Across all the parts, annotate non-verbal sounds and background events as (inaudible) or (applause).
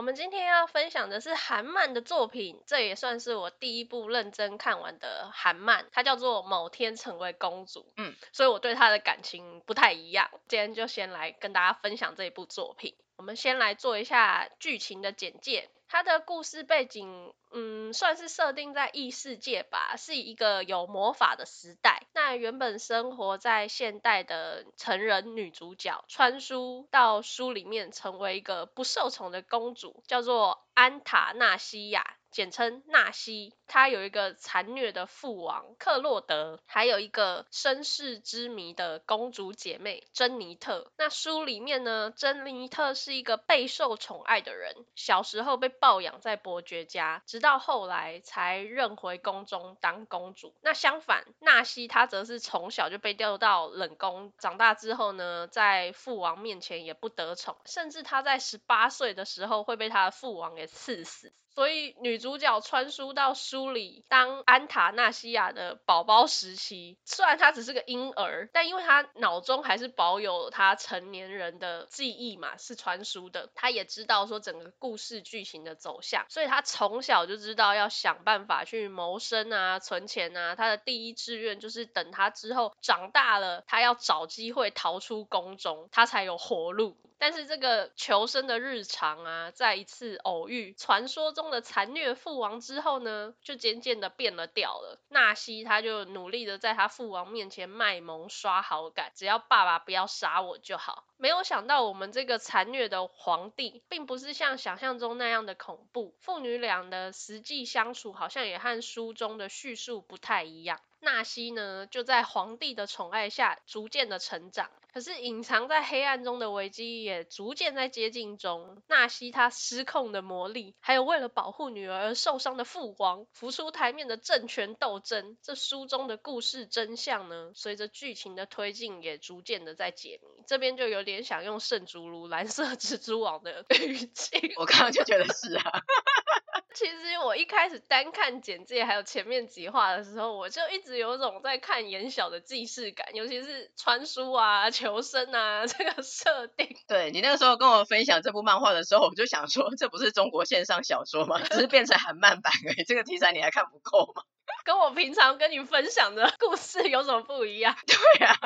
我们今天要分享的是韩漫的作品，这也算是我第一部认真看完的韩漫，它叫做《某天成为公主》。嗯，所以我对它的感情不太一样。今天就先来跟大家分享这一部作品。我们先来做一下剧情的简介。它的故事背景，嗯，算是设定在异世界吧，是一个有魔法的时代。那原本生活在现代的成人女主角，穿书到书里面，成为一个不受宠的公主，叫做安塔纳西亚。简称纳西，她有一个残虐的父王克洛德，还有一个身世之谜的公主姐妹珍妮特。那书里面呢，珍妮特是一个备受宠爱的人，小时候被抱养在伯爵家，直到后来才认回宫中当公主。那相反，纳西她则是从小就被丢到冷宫，长大之后呢，在父王面前也不得宠，甚至她在十八岁的时候会被她的父王给赐死。所以女主角穿书到书里当安塔纳西亚的宝宝时期，虽然她只是个婴儿，但因为她脑中还是保有她成年人的记忆嘛，是穿书的，她也知道说整个故事剧情的走向，所以她从小就知道要想办法去谋生啊，存钱啊。她的第一志愿就是等她之后长大了，她要找机会逃出宫中，她才有活路。但是这个求生的日常啊，在一次偶遇传说中的残虐父王之后呢，就渐渐的变了调了。纳西他就努力的在他父王面前卖萌刷好感，只要爸爸不要杀我就好。没有想到我们这个残虐的皇帝，并不是像想象中那样的恐怖，父女俩的实际相处好像也和书中的叙述不太一样。纳西呢，就在皇帝的宠爱下逐渐的成长，可是隐藏在黑暗中的危机也逐渐在接近中。纳西他失控的魔力，还有为了保护女儿而受伤的父王，浮出台面的政权斗争，这书中的故事真相呢，随着剧情的推进也逐渐的在解谜。这边就有点想用圣烛如蓝色 (laughs) 蜘蛛网的语气，我刚刚就觉得是啊。其实我一开始单看简介还有前面几话的时候，我就一直有种在看言小的既视感，尤其是穿书啊、求生啊 (laughs) 这个设定。对，你那个时候跟我分享这部漫画的时候，我就想说，这不是中国线上小说吗？只是变成韩漫版而已，这个题材你还看不够吗？跟我平常跟你分享的 (laughs) 故事有什么不一样？(laughs) 对啊，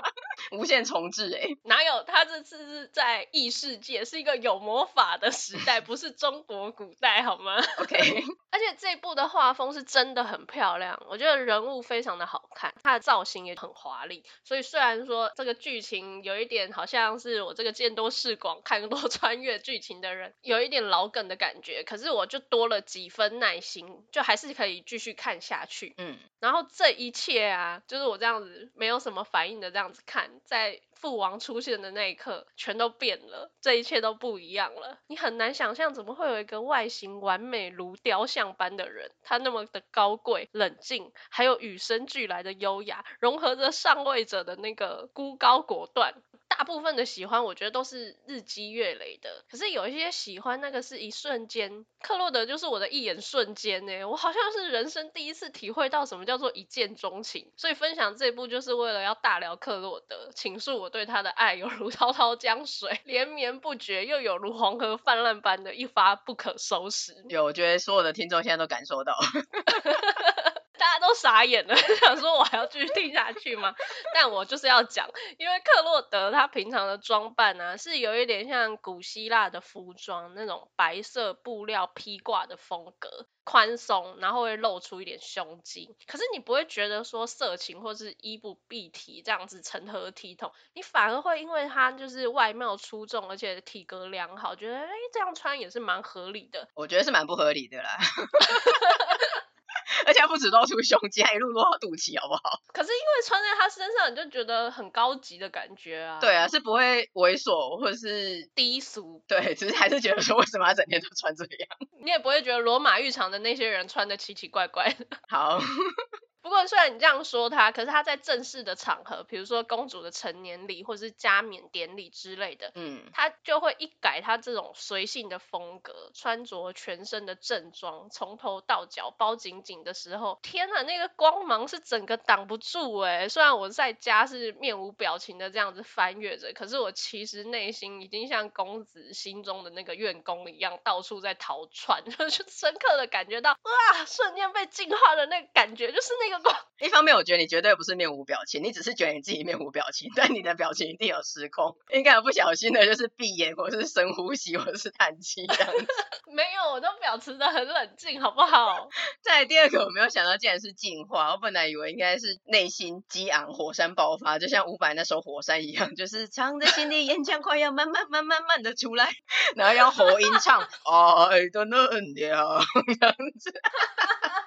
无限重置哎、欸，哪有？他这次是在异世界，是一个有魔法的时代，不是中国古代好吗？OK，(laughs) 而且这部的画风是真的很漂亮，我觉得人物非常的好看，它的造型也很华丽。所以虽然说这个剧情有一点好像是我这个见多识广、看多穿越剧情的人有一点老梗的感觉，可是我就多了几分耐心，就还是可以继续看下去。嗯，然后这一切啊，就是我这样子没有什么反应的这样子看，在父王出现的那一刻，全都变了，这一切都不一样了。你很难想象，怎么会有一个外形完美如雕像般的人，他那么的高贵、冷静，还有与生俱来的优雅，融合着上位者的那个孤高果断。大部分的喜欢，我觉得都是日积月累的。可是有一些喜欢，那个是一瞬间。克洛德就是我的一眼瞬间呢，我好像是人生第一次体会到什么叫做一见钟情。所以分享这部就是为了要大聊克洛德，倾诉我对他的爱，犹如滔滔江水，连绵不绝，又有如黄河泛滥般的一发不可收拾。有，我觉得所有的听众现在都感受到。(laughs) 大家都傻眼了，(laughs) 想说我还要继续听下去吗？(laughs) 但我就是要讲，因为克洛德他平常的装扮呢、啊，是有一点像古希腊的服装那种白色布料披挂的风格，宽松，然后会露出一点胸肌。可是你不会觉得说色情或是衣不蔽体这样子成何体统，你反而会因为他就是外貌出众，而且体格良好，觉得哎这样穿也是蛮合理的。我觉得是蛮不合理的啦。(laughs) (laughs) 而且不止露出胸肌，还一路露到肚脐，好不好？可是因为穿在他身上，你就觉得很高级的感觉啊。对啊，是不会猥琐或者是低俗。对，只是还是觉得说，为什么他整天都穿这样？你也不会觉得罗马浴场的那些人穿的奇奇怪怪的。好。(laughs) 不过虽然你这样说他，可是他在正式的场合，比如说公主的成年礼或是加冕典礼之类的，嗯，他就会一改他这种随性的风格，穿着全身的正装，从头到脚包紧紧的时候，天呐，那个光芒是整个挡不住哎！虽然我在家是面无表情的这样子翻阅着，可是我其实内心已经像公子心中的那个院工一样，到处在逃窜，(laughs) 就深刻的感觉到哇，瞬间被净化的那个感觉，就是那个光。(laughs) 一方面，我觉得你绝对不是面无表情，你只是觉得你自己面无表情，(laughs) 但你的表情一定有失控，应该有不小心的，就是闭眼，或是深呼吸，或是叹气这样子。(laughs) 没有，我都保持得很冷静，好不好？再来第二个，我没有想到竟然是进化，我本来以为应该是内心激昂，火山爆发，就像伍佰那首《火山》一样，就是藏在心里，岩浆快要慢慢、慢、慢慢的出来，然后要喉音唱爱的能量这样子。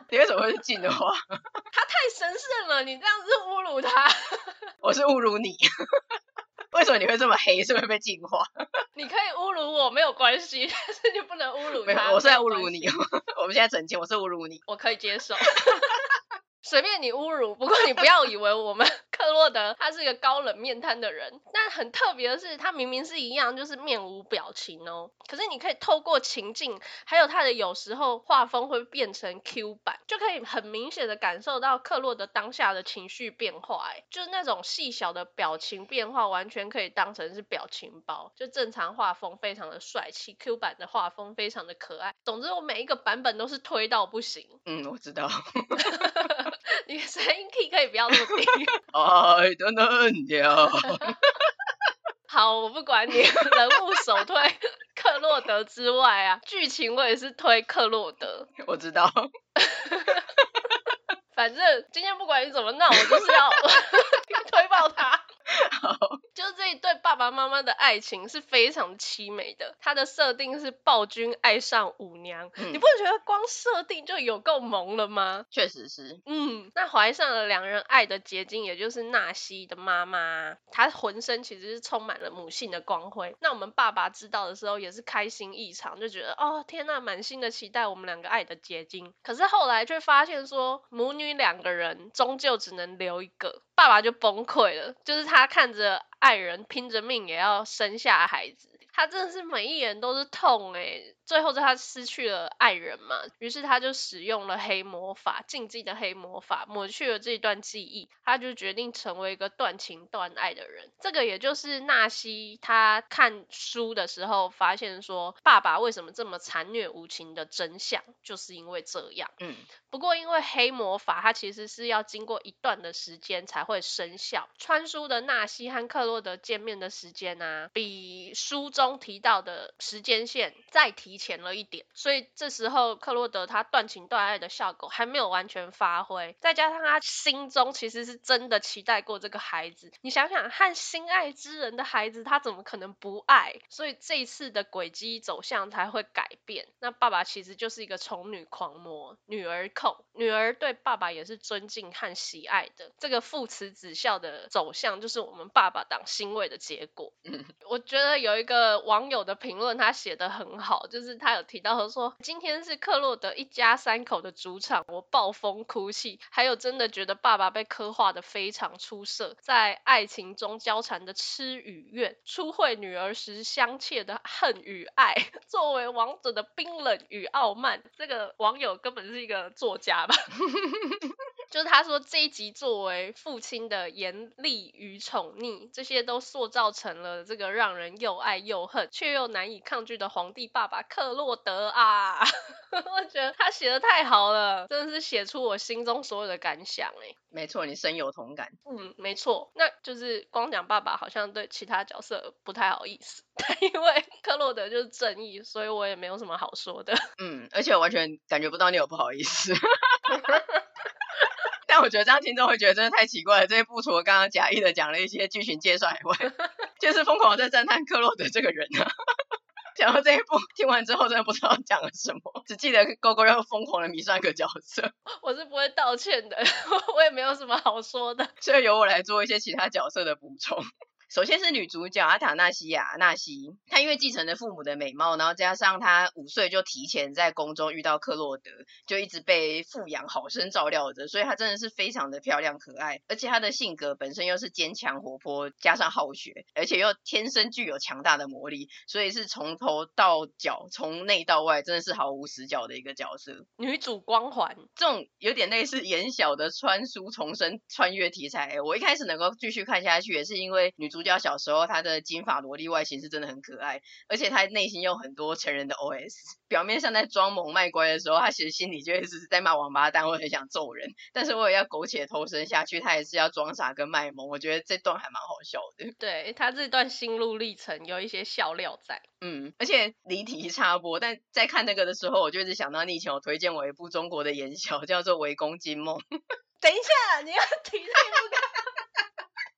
你为什么会是进化？他太神圣了，你这样子侮辱他。(laughs) 我是侮辱你。(laughs) 为什么你会这么黑？是不是被净化？(laughs) 你可以侮辱我没有关系，但是你不能侮辱他。没有，我是在侮辱你。我们现在澄清，我是侮辱你。我可以接受。随便你侮辱，不过你不要以为我们克洛德他是一个高冷面瘫的人。但很特别的是，他明明是一样，就是面无表情哦。可是你可以透过情境，还有他的有时候画风会变成 Q 版，就可以很明显的感受到克洛德当下的情绪变化。哎，就是那种细小的表情变化，完全可以当成是表情包。就正常画风非常的帅气，Q 版的画风非常的可爱。总之，我每一个版本都是推到不行。嗯，我知道。(laughs) 你声音 key 可以不要那么低。(laughs) 爱的能量。(laughs) 好，我不管你人物首推克洛德之外啊，剧情我也是推克洛德。我知道。(laughs) 反正今天不管你怎么闹，我就是要推爆他。(laughs) 好，就是这一对爸爸妈妈的爱情是非常凄美的。他的设定是暴君爱上舞娘，嗯、你不会觉得光设定就有够萌了吗？确实是。嗯，那怀上了两人爱的结晶，也就是纳西的妈妈，她浑身其实是充满了母性的光辉。那我们爸爸知道的时候也是开心异常，就觉得哦天呐，满心的期待我们两个爱的结晶。可是后来却发现说母女两个人终究只能留一个。爸爸就崩溃了，就是他看着爱人拼着命也要生下孩子。他真的是每一眼都是痛诶，最后是他失去了爱人嘛，于是他就使用了黑魔法，禁忌的黑魔法抹去了这一段记忆，他就决定成为一个断情断爱的人。这个也就是纳西他看书的时候发现说，爸爸为什么这么残虐无情的真相，就是因为这样。嗯，不过因为黑魔法它其实是要经过一段的时间才会生效，穿书的纳西和克洛德见面的时间啊，比书中提到的时间线再提前了一点，所以这时候克洛德他断情断爱的效果还没有完全发挥，再加上他心中其实是真的期待过这个孩子，你想想，和心爱之人的孩子，他怎么可能不爱？所以这一次的轨迹走向才会改变。那爸爸其实就是一个宠女狂魔，女儿控，女儿对爸爸也是尊敬和喜爱的。这个父慈子孝的走向，就是我们爸爸党欣慰的结果。嗯，我觉得有一个。网友的评论他写得很好，就是他有提到说，今天是克洛德一家三口的主场，我暴风哭泣，还有真的觉得爸爸被刻画的非常出色，在爱情中交缠的痴与怨，初会女儿时相切的恨与爱，(laughs) 作为王者的冰冷与傲慢，这个网友根本是一个作家吧。(laughs) 就是他说这一集作为父亲的严厉与宠溺，这些都塑造成了这个让人又爱又恨却又难以抗拒的皇帝爸爸克洛德啊！(laughs) 我觉得他写的太好了，真的是写出我心中所有的感想哎。没错，你深有同感。嗯，没错，那就是光讲爸爸好像对其他角色不太好意思，(laughs) 但因为克洛德就是正义，所以我也没有什么好说的。嗯，而且我完全感觉不到你有不好意思。(laughs) 但我觉得这样听众会觉得真的太奇怪了。这一部除了刚刚假意的讲了一些剧情介绍以外，(laughs) 就是疯狂在赞叹克洛德这个人啊。(laughs) 讲到这一部，听完之后真的不知道讲了什么，只记得勾勾要疯狂的迷上一个角色。(laughs) 我是不会道歉的，我也没有什么好说的，所以由我来做一些其他角色的补充。首先是女主角阿塔纳西亚纳西，她因为继承了父母的美貌，然后加上她五岁就提前在宫中遇到克洛德，就一直被富养好生照料着，所以她真的是非常的漂亮可爱，而且她的性格本身又是坚强活泼，加上好学，而且又天生具有强大的魔力，所以是从头到脚，从内到外，真的是毫无死角的一个角色。女主光环，这种有点类似言小的穿书重生穿越题材，我一开始能够继续看下去，也是因为女主角小时候他的金发萝莉外形是真的很可爱，而且他内心有很多成人的 OS，表面上在装萌卖乖的时候，他其实心里就会是在骂王八蛋，或很想揍人，但是为了要苟且偷生下去，他也是要装傻跟卖萌。我觉得这段还蛮好笑的。对，他这段心路历程有一些笑料在。嗯，而且离题插播，但在看那个的时候，我就一直想到你以前有推荐我一部中国的言小，叫做《围攻金梦》。等一下，你要提这部干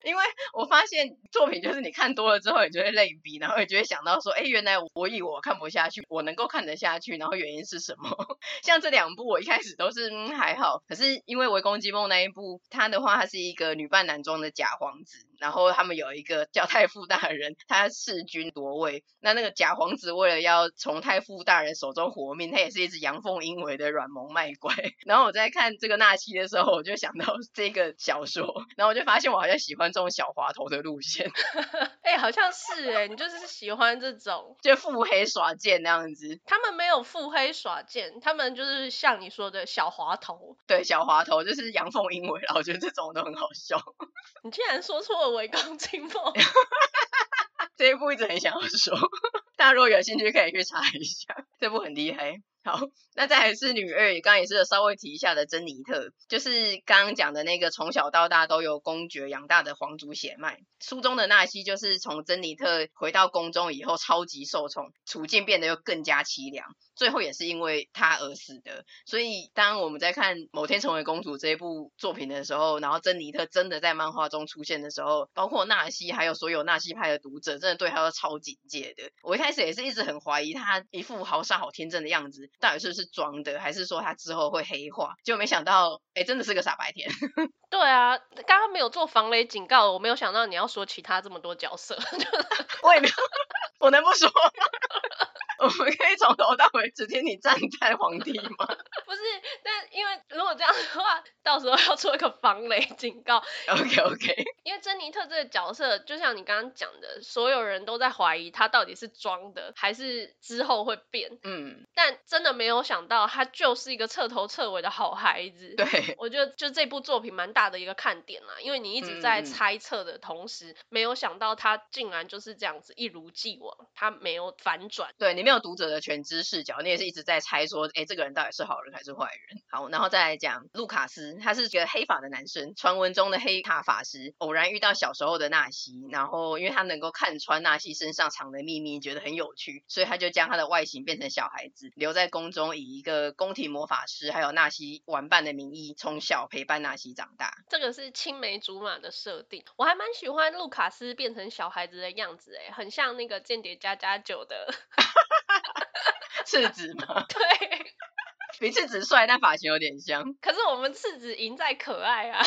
因为我发现作品就是你看多了之后，你就会类比，然后你就会想到说，哎，原来我以我看不下去，我能够看得下去，然后原因是什么？(laughs) 像这两部，我一开始都是嗯还好，可是因为《围攻击梦》那一部，它的话，它是一个女扮男装的假皇子。然后他们有一个叫太傅大人，他弑君夺位。那那个假皇子为了要从太傅大人手中活命，他也是一只阳奉阴违的软萌卖乖。(laughs) 然后我在看这个纳西的时候，我就想到 (laughs) 这个小说，然后我就发现我好像喜欢这种小滑头的路线。(laughs) 哎、欸，好像是哎，你就是喜欢这种就腹黑耍贱那样子。他们没有腹黑耍贱，他们就是像你说的小滑头。对，小滑头就是阳奉阴违，然后我觉得这种都很好笑。你竟然说错围攻惊梦，(laughs) 这一部一直很想要说，(laughs) 大家如果有兴趣可以去查一下，这部很厉害。好，那再来是女二，刚刚也是稍微提一下的珍妮特，就是刚刚讲的那个从小到大都由公爵养大的皇族血脉。书中的纳西就是从珍妮特回到宫中以后超级受宠，处境变得又更加凄凉。最后也是因为他而死的，所以当我们在看《某天成为公主》这一部作品的时候，然后珍妮特真的在漫画中出现的时候，包括纳西还有所有纳西派的读者，真的对他都超警戒的。我一开始也是一直很怀疑他一副好傻好天真的样子，到底是不是装的，还是说他之后会黑化？结果没想到，哎，真的是个傻白甜。(laughs) 对啊，刚刚没有做防雷警告，我没有想到你要说其他这么多角色。(laughs) 我也没有，(laughs) 我能不说吗？我们可以从头到尾只听你站在皇帝吗？不是，但因为如果这样的话，到时候要做一个防雷警告。OK OK。因为珍妮特这个角色，就像你刚刚讲的，所有人都在怀疑他到底是装的，还是之后会变。嗯。但真的没有想到，他就是一个彻头彻尾的好孩子。对。(laughs) 我觉得就这部作品蛮大的一个看点啦，因为你一直在猜测的同时，嗯、没有想到他竟然就是这样子一如既往，他没有反转。对，你没有读者的全知视角，你也是一直在猜说，哎，这个人到底是好人还是坏人？好，然后再来讲卢卡斯，他是个黑发的男生，传闻中的黑塔法师，偶然遇到小时候的纳西，然后因为他能够看穿纳西身上藏的秘密，觉得很有趣，所以他就将他的外形变成小孩子，留在宫中，以一个宫廷魔法师还有纳西玩伴的名义，从小陪伴纳西长大。这个是青梅竹马的设定，我还蛮喜欢路卡斯变成小孩子的样子，哎，很像那个间谍加加酒的。(laughs) 赤子吗？(laughs) 对，(laughs) 比赤子帅，但发型有点像。可是我们赤子赢在可爱啊。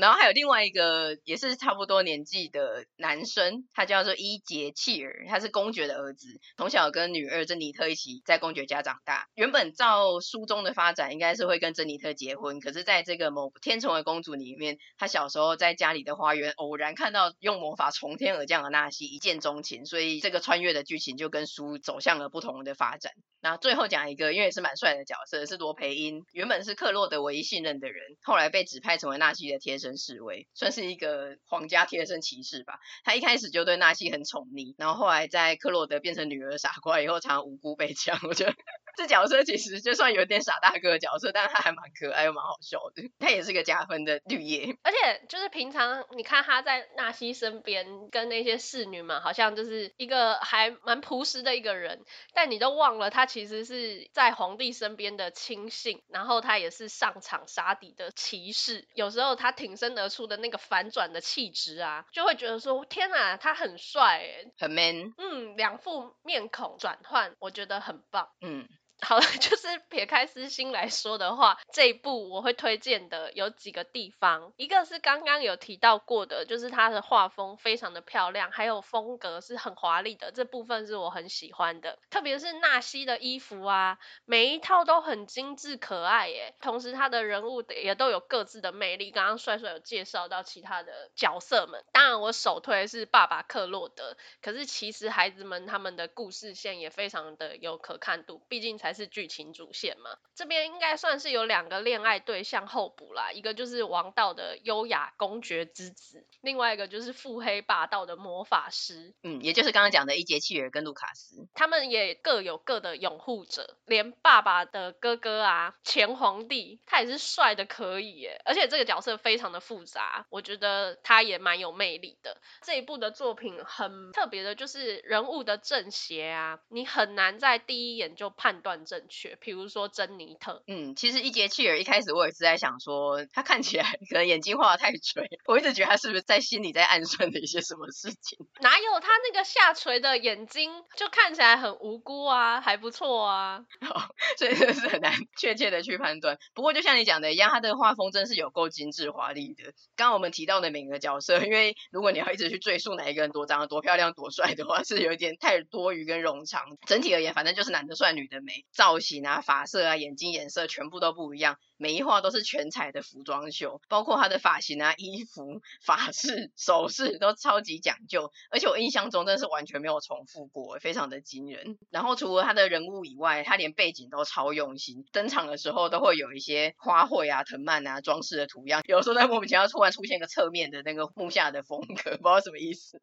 然后还有另外一个也是差不多年纪的男生，他叫做伊杰契尔，他是公爵的儿子，从小跟女二珍妮特一起在公爵家长大。原本照书中的发展，应该是会跟珍妮特结婚，可是在这个某天成为公主里面，他小时候在家里的花园偶然看到用魔法从天而降的纳西，一见钟情，所以这个穿越的剧情就跟书走向了不同的发展。那最后讲一个，因为也是蛮帅的角色，是罗培因，原本是克洛德唯一信任的人，后来被指派成为纳西的贴身示威，算是一个皇家贴身骑士吧。他一开始就对纳西很宠溺，然后后来在克洛德变成女儿傻瓜以后，常常无辜被抢。我觉得这角色其实就算有点傻大个的角色，但是他还蛮可爱又蛮好笑的。他也是个加分的绿叶，而且就是平常你看他在纳西身边跟那些侍女们，好像就是一个还蛮朴实的一个人，但你都忘了他其实是在皇帝身边的亲信，然后他也是上场杀敌的骑士，有时候。他挺身而出的那个反转的气质啊，就会觉得说天哪，他很帅，很 man。嗯，两副面孔转换，我觉得很棒。嗯。好了，(laughs) 就是撇开私心来说的话，这一部我会推荐的有几个地方，一个是刚刚有提到过的，就是它的画风非常的漂亮，还有风格是很华丽的，这部分是我很喜欢的。特别是纳西的衣服啊，每一套都很精致可爱耶，同时他的人物也都有各自的魅力。刚刚帅帅有介绍到其他的角色们，当然我首推是爸爸克洛德，可是其实孩子们他们的故事线也非常的有可看度，毕竟才是剧情主线嘛。这边应该算是有两个恋爱对象候补啦，一个就是王道的优雅公爵之子，另外一个就是腹黑霸道的魔法师。嗯，也就是刚刚讲的一杰契尔跟卢卡斯，他们也各有各的拥护者，连爸爸的哥哥啊，前皇帝，他也是帅的可以耶，而且这个角色非常的复杂，我觉得他也蛮有魅力的。这一部的作品很特别的，就是人物的正邪啊，你很难在第一眼就判断正确。比如说珍妮特，嗯，其实伊杰契尔一开始我也是在想说，他看起来可能眼睛画的太垂，我一直觉得他是不是在心里在暗算的一些什么事情？哪有他那个下垂的眼睛就看起来很无辜啊，还不错啊。好，(laughs) 所以这是很难确切的去判断。不过就像你讲的一样，他的画风真是有够精致华丽的。刚刚我们提到的每个角色，因为如果你要一直去追溯哪一个人多长得多漂亮多帅的话，是有一点太多余跟冗长。整体而言，反正就是男的帅，女的美，造型啊、发色啊、眼睛颜色全部都不一样。每一画都是全彩的服装秀，包括他的发型啊、衣服、(laughs) 发饰、首饰都超级讲究，而且我印象中真的是完全没有重复过，非常的惊人。然后除了他的人物以外，他连背景都超用心，登场的时候都会有一些花卉啊、藤蔓啊装饰的图样，有时候在莫名其妙突然出现一个侧面的那个木下的风格，(laughs) 不知道什么意思。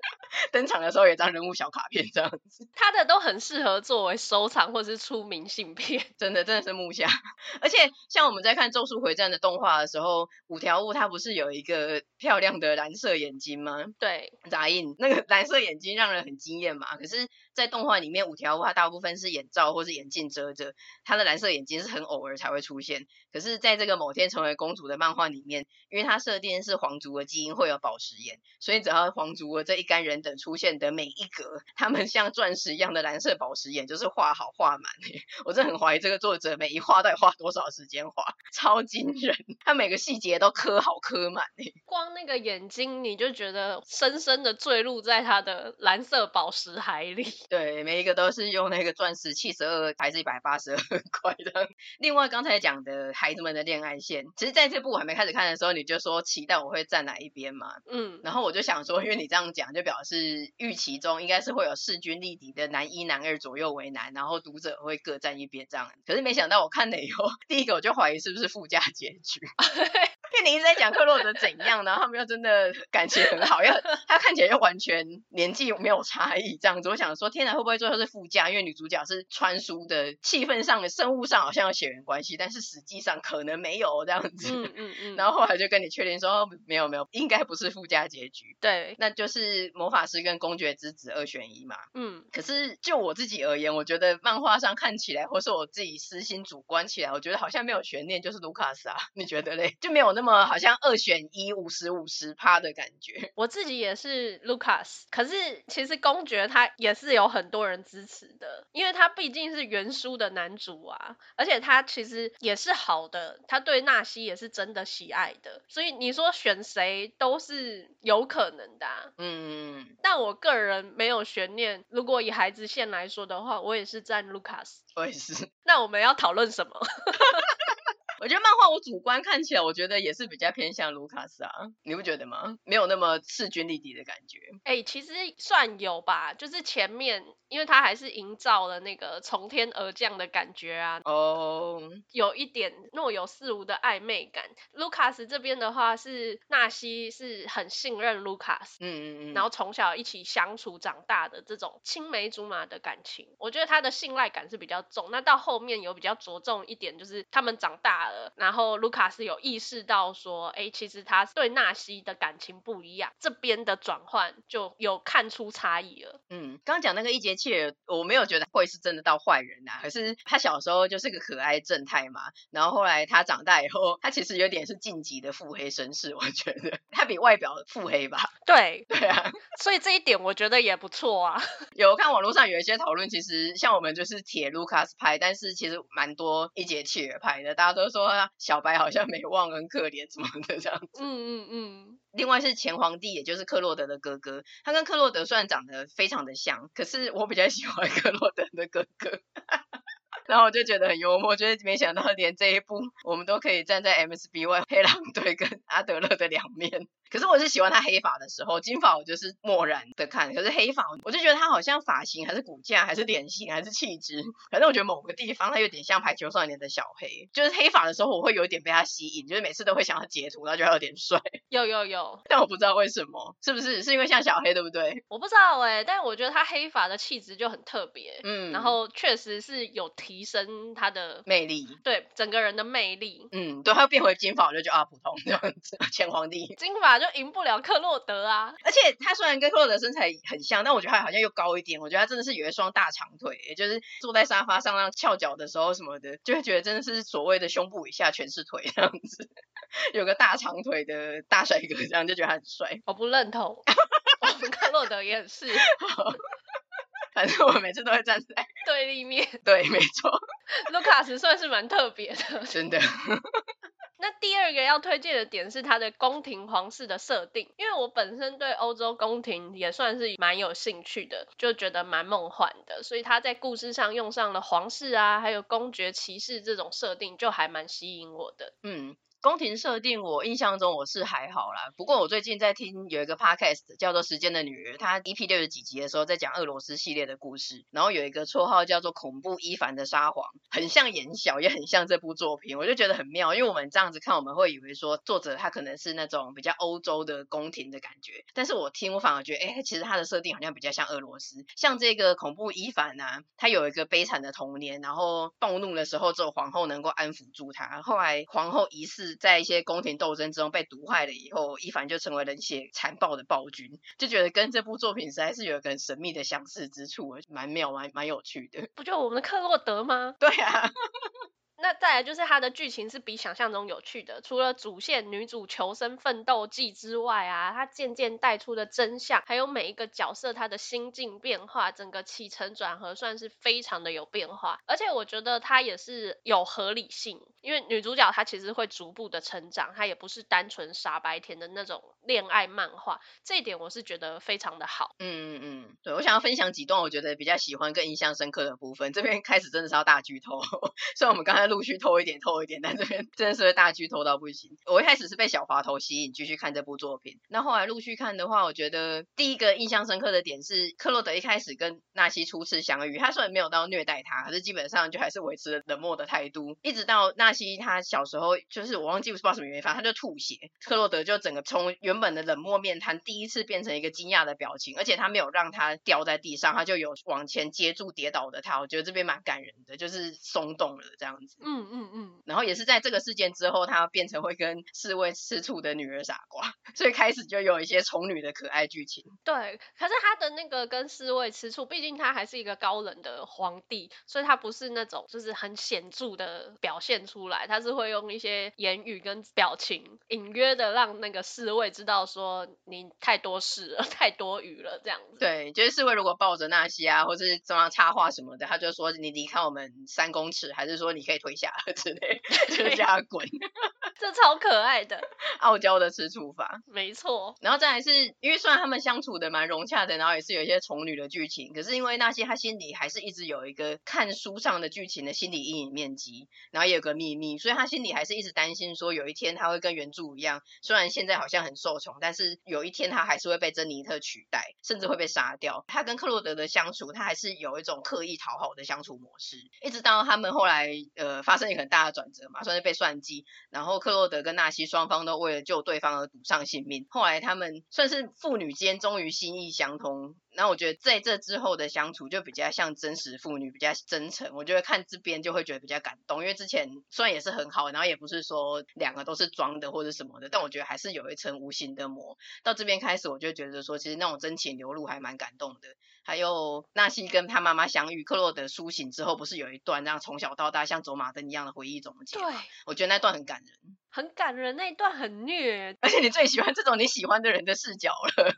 登场的时候有一张人物小卡片这样子，他的都很适合作为收藏或是出明信片，(laughs) 真的真的是木下。而且像我们在看。咒术回战的动画的时候，五条悟他不是有一个漂亮的蓝色眼睛吗？对，杂印那个蓝色眼睛让人很惊艳嘛。可是，在动画里面，五条悟他大部分是眼罩或是眼镜遮着，他的蓝色眼睛是很偶尔才会出现。可是，在这个某天成为公主的漫画里面，因为它设定是皇族的基因会有宝石眼，所以只要皇族的这一干人等出现的每一格，他们像钻石一样的蓝色宝石眼就是画好画满。(laughs) 我真的很怀疑这个作者每一画到底花多少时间画。超惊人，他每个细节都刻好刻满，光那个眼睛你就觉得深深的坠入在他的蓝色宝石海里。(laughs) 对，每一个都是用那个钻石七十二还是一百八十二 (laughs) 块的。另外刚才讲的孩子们的恋爱线，其实在这部我还没开始看的时候，你就说期待我会站哪一边嘛？嗯，然后我就想说，因为你这样讲，就表示预期中应该是会有势均力敌的男一、男二左右为难，然后读者会各站一边这样。可是没想到我看了以后，(laughs) 第一个我就怀疑是不是。附加 (laughs) 结局，(laughs) 因为你一直在讲克洛德怎样，然后他们又真的感情很好，又 (laughs) 他看起来又完全年纪没有差异，这样子，我想说，天哪，会不会最后是附加？因为女主角是穿书的，气氛上的生物上好像有血缘关系，但是实际上可能没有这样子。嗯嗯 (laughs) 嗯。然后后来就跟你确定说，没有没有，应该不是附加结局。对，那就是魔法师跟公爵之子二选一嘛。嗯。可是就我自己而言，我觉得漫画上看起来，或是我自己私心主观起来，我觉得好像没有悬念，就是。卢卡斯啊，你觉得嘞？就没有那么好像二选一五十五十趴的感觉。(laughs) 我自己也是 Lucas，，可是其实公爵他也是有很多人支持的，因为他毕竟是原书的男主啊，而且他其实也是好的，他对纳西也是真的喜爱的，所以你说选谁都是有可能的啊。嗯，但我个人没有悬念，如果以孩子线来说的话，我也是站 Lucas。我也是。(laughs) 那我们要讨论什么？(laughs) 我觉得漫画我主观看起来，我觉得也是比较偏向卢卡斯啊，你不觉得吗？没有那么势均力敌的感觉。哎、欸，其实算有吧，就是前面，因为他还是营造了那个从天而降的感觉啊。哦。Oh. 有一点若有似无的暧昧感。卢卡斯这边的话是纳西是很信任卢卡斯，嗯嗯嗯，然后从小一起相处长大的这种青梅竹马的感情，我觉得他的信赖感是比较重。那到后面有比较着重一点，就是他们长大。然后卢卡斯有意识到说，哎，其实他对纳西的感情不一样，这边的转换就有看出差异了。嗯，刚刚讲那个一节切尔，我没有觉得会是真的到坏人呐、啊，可是他小时候就是个可爱正太嘛，然后后来他长大以后，他其实有点是晋级的腹黑绅士，我觉得他比外表腹黑吧。对，对啊，(laughs) 所以这一点我觉得也不错啊。(laughs) 有看网络上有一些讨论，其实像我们就是铁卢卡斯派，但是其实蛮多一节切尔派的，大家都说小白好像没忘，很可怜什么的这样子。嗯嗯嗯。另外是前皇帝，也就是克洛德的哥哥，他跟克洛德虽然长得非常的像，可是我比较喜欢克洛德的哥哥。(laughs) 然后我就觉得很幽默，就是没想到连这一部我们都可以站在 MSBY 黑狼队跟阿德勒的两面。可是我是喜欢他黑发的时候，金发我就是漠然的看。可是黑发，我就觉得他好像发型还是骨架还是脸型还是气质，(laughs) 反正我觉得某个地方他有点像排球少年的小黑。就是黑发的时候，我会有一点被他吸引，就是每次都会想要截图，然后觉得他有点帅。(laughs) 有有有，但我不知道为什么，是不是是因为像小黑对不对？我不知道哎、欸，但我觉得他黑发的气质就很特别，嗯，然后确实是有提升他的魅力，对整个人的魅力。嗯，对，他又变回金发，我就觉得啊普通这样子，(laughs) 前皇帝金发就赢不了克。洛德啊，而且他虽然跟克洛德身材很像，但我觉得他好像又高一点。我觉得他真的是有一双大长腿，也就是坐在沙发上让翘脚的时候什么的，就会觉得真的是所谓的胸部以下全是腿这样子，(laughs) 有个大长腿的大帅哥，这样就觉得他很帅。我不认同，(laughs) 我们克洛德也很是，反正我每次都会站在对立面。对，没错，卢卡斯算是蛮特别的，真的。(laughs) 那第二个要推荐的点是它的宫廷皇室的设定，因为我本身对欧洲宫廷也算是蛮有兴趣的，就觉得蛮梦幻的，所以他在故事上用上了皇室啊，还有公爵骑士这种设定，就还蛮吸引我的。嗯。宫廷设定，我印象中我是还好啦。不过我最近在听有一个 podcast 叫做《时间的女儿》，她 EP 六十几集的时候在讲俄罗斯系列的故事。然后有一个绰号叫做“恐怖伊凡”的沙皇，很像言小，也很像这部作品，我就觉得很妙。因为我们这样子看，我们会以为说作者他可能是那种比较欧洲的宫廷的感觉。但是我听我反而觉得，哎，其实他的设定好像比较像俄罗斯。像这个恐怖伊凡啊，他有一个悲惨的童年，然后暴怒的时候只有皇后能够安抚住他。后来皇后疑似在一些宫廷斗争之中被毒害了以后，伊凡就成为冷血残暴的暴君，就觉得跟这部作品实在是有一个很神秘的相似之处，蛮妙，蛮蛮有趣的。不就我们的克洛德吗？对啊。那再来就是它的剧情是比想象中有趣的，除了主线女主求生奋斗记之外啊，它渐渐带出的真相，还有每一个角色他的心境变化，整个起承转合算是非常的有变化，而且我觉得它也是有合理性，因为女主角她其实会逐步的成长，她也不是单纯傻白甜的那种恋爱漫画，这一点我是觉得非常的好。嗯嗯嗯，对，我想要分享几段我觉得比较喜欢更印象深刻的部分，这边开始真的是要大剧透，(laughs) 虽然我们刚才。陆续偷一点，偷一点，(laughs) 但这边真的是会大剧透到不行。我一开始是被小滑头吸引，继续看这部作品。那后来陆续看的话，我觉得第一个印象深刻的点是，克洛德一开始跟纳西初次相遇，他虽然没有到虐待他，可是基本上就还是维持了冷漠的态度。一直到纳西他小时候，就是我忘记不知道什么原因，反正他就吐血，克洛德就整个从原本的冷漠面瘫，第一次变成一个惊讶的表情，而且他没有让他掉在地上，他就有往前接住跌倒的他。我觉得这边蛮感人的，就是松动了这样子。嗯嗯嗯，然后也是在这个事件之后，他变成会跟侍卫吃醋的女儿傻瓜，(laughs) 所以开始就有一些宠女的可爱剧情。对，可是他的那个跟侍卫吃醋，毕竟他还是一个高冷的皇帝，所以他不是那种就是很显著的表现出来，他是会用一些言语跟表情，隐约的让那个侍卫知道说你太多事了，(laughs) 太多余了这样子。对，就是侍卫如果抱着纳西啊，或是中央插话什么的，他就说你离开我们三公尺，还是说你可以退下。(laughs) 之类，(laughs) 就叫他滚，(laughs) 这超可爱的，(laughs) 傲娇的吃醋法，没错。然后再来是因为虽然他们相处的蛮融洽的，然后也是有一些宠女的剧情，可是因为那些他心里还是一直有一个看书上的剧情的心理阴影面积，然后也有个秘密，所以他心里还是一直担心说有一天他会跟原著一样，虽然现在好像很受宠，但是有一天他还是会被珍妮特取代，甚至会被杀掉。他跟克洛德的相处，他还是有一种刻意讨好的相处模式，一直到他们后来呃发生一个很大的转折嘛，算是被算计。然后克洛德跟纳西双方都为了救对方而赌上性命。后来他们算是父女间终于心意相通。那我觉得在这之后的相处就比较像真实父女，比较真诚。我觉得看这边就会觉得比较感动，因为之前虽然也是很好，然后也不是说两个都是装的或者什么的，但我觉得还是有一层无形的膜。到这边开始，我就觉得说，其实那种真情流露还蛮感动的。还有纳西跟他妈妈相遇，克洛德苏醒之后，不是有一段让从小到大像走马灯一样的回忆总结？对，我觉得那段很感人，很感人，那一段很虐，而且你最喜欢这种你喜欢的人的视角了。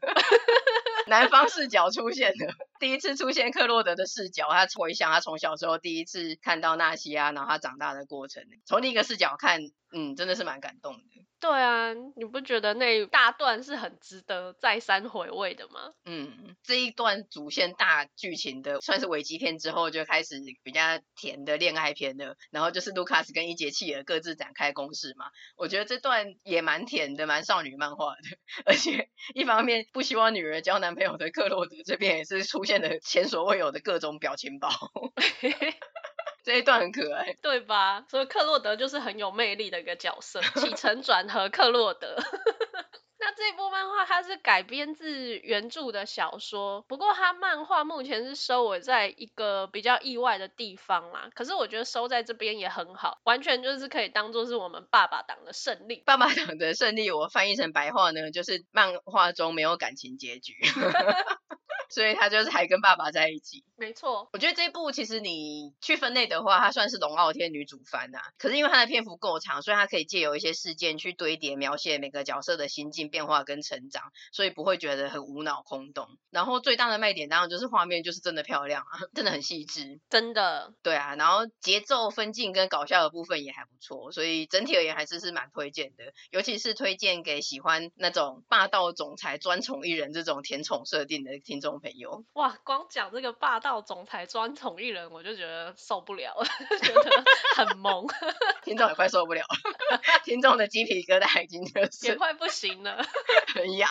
(laughs) 南方视角出现了，第一次出现克洛德的视角，他回想他从小时候第一次看到纳西亚，然后他长大的过程，从另一个视角看，嗯，真的是蛮感动的。对啊，你不觉得那一大段是很值得再三回味的吗？嗯，这一段主线大剧情的，算是危机片之后就开始比较甜的恋爱片了。然后就是卢卡斯跟伊杰契尔各自展开攻势嘛。我觉得这段也蛮甜的，蛮少女漫画的。而且一方面不希望女儿交男朋友的克洛德这边也是出现了前所未有的各种表情包。(laughs) 这一段很可爱，对吧？所以克洛德就是很有魅力的一个角色，起承转合克洛德。(laughs) 那这部漫画它是改编自原著的小说，不过它漫画目前是收尾在一个比较意外的地方啦。可是我觉得收在这边也很好，完全就是可以当做是我们爸爸党的胜利。爸爸党的胜利，我翻译成白话呢，就是漫画中没有感情结局。(laughs) 所以他就是还跟爸爸在一起，没错。我觉得这一部其实你去分类的话，它算是龙傲天女主番呐。可是因为它的篇幅够长，所以它可以借由一些事件去堆叠描写每个角色的心境变化跟成长，所以不会觉得很无脑空洞。然后最大的卖点当然就是画面就是真的漂亮啊，(laughs) 真的很细致，真的。对啊，然后节奏分镜跟搞笑的部分也还不错，所以整体而言还是是蛮推荐的，尤其是推荐给喜欢那种霸道总裁专宠一人这种甜宠设定的听众朋友。哇，光讲这个霸道总裁专宠一人，我就觉得受不了了，(laughs) 觉得很萌，(laughs) 听众也快受不了了，(laughs) 听众的鸡皮疙瘩已经就是也快不行了，很痒。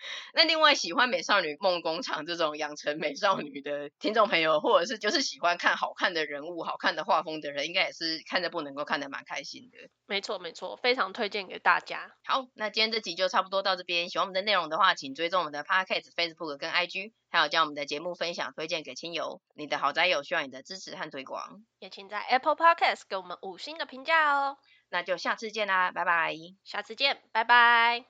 (laughs) 那另外喜欢美少女梦工厂这种养成美少女的听众朋友，或者是就是喜欢看好看的人物、好看的画风的人，应该也是看着不能够看得蛮开心的。没错没错，非常推荐给大家。好，那今天这集就差不多到这边。喜欢我们的内容的话，请追踪我们的 Podcast、Facebook 跟 IG，还有将我们的节目分享推荐给亲友。你的好宅友需要你的支持和推广，也请在 Apple Podcast 给我们五星的评价哦。那就下次见啦，拜拜。下次见，拜拜。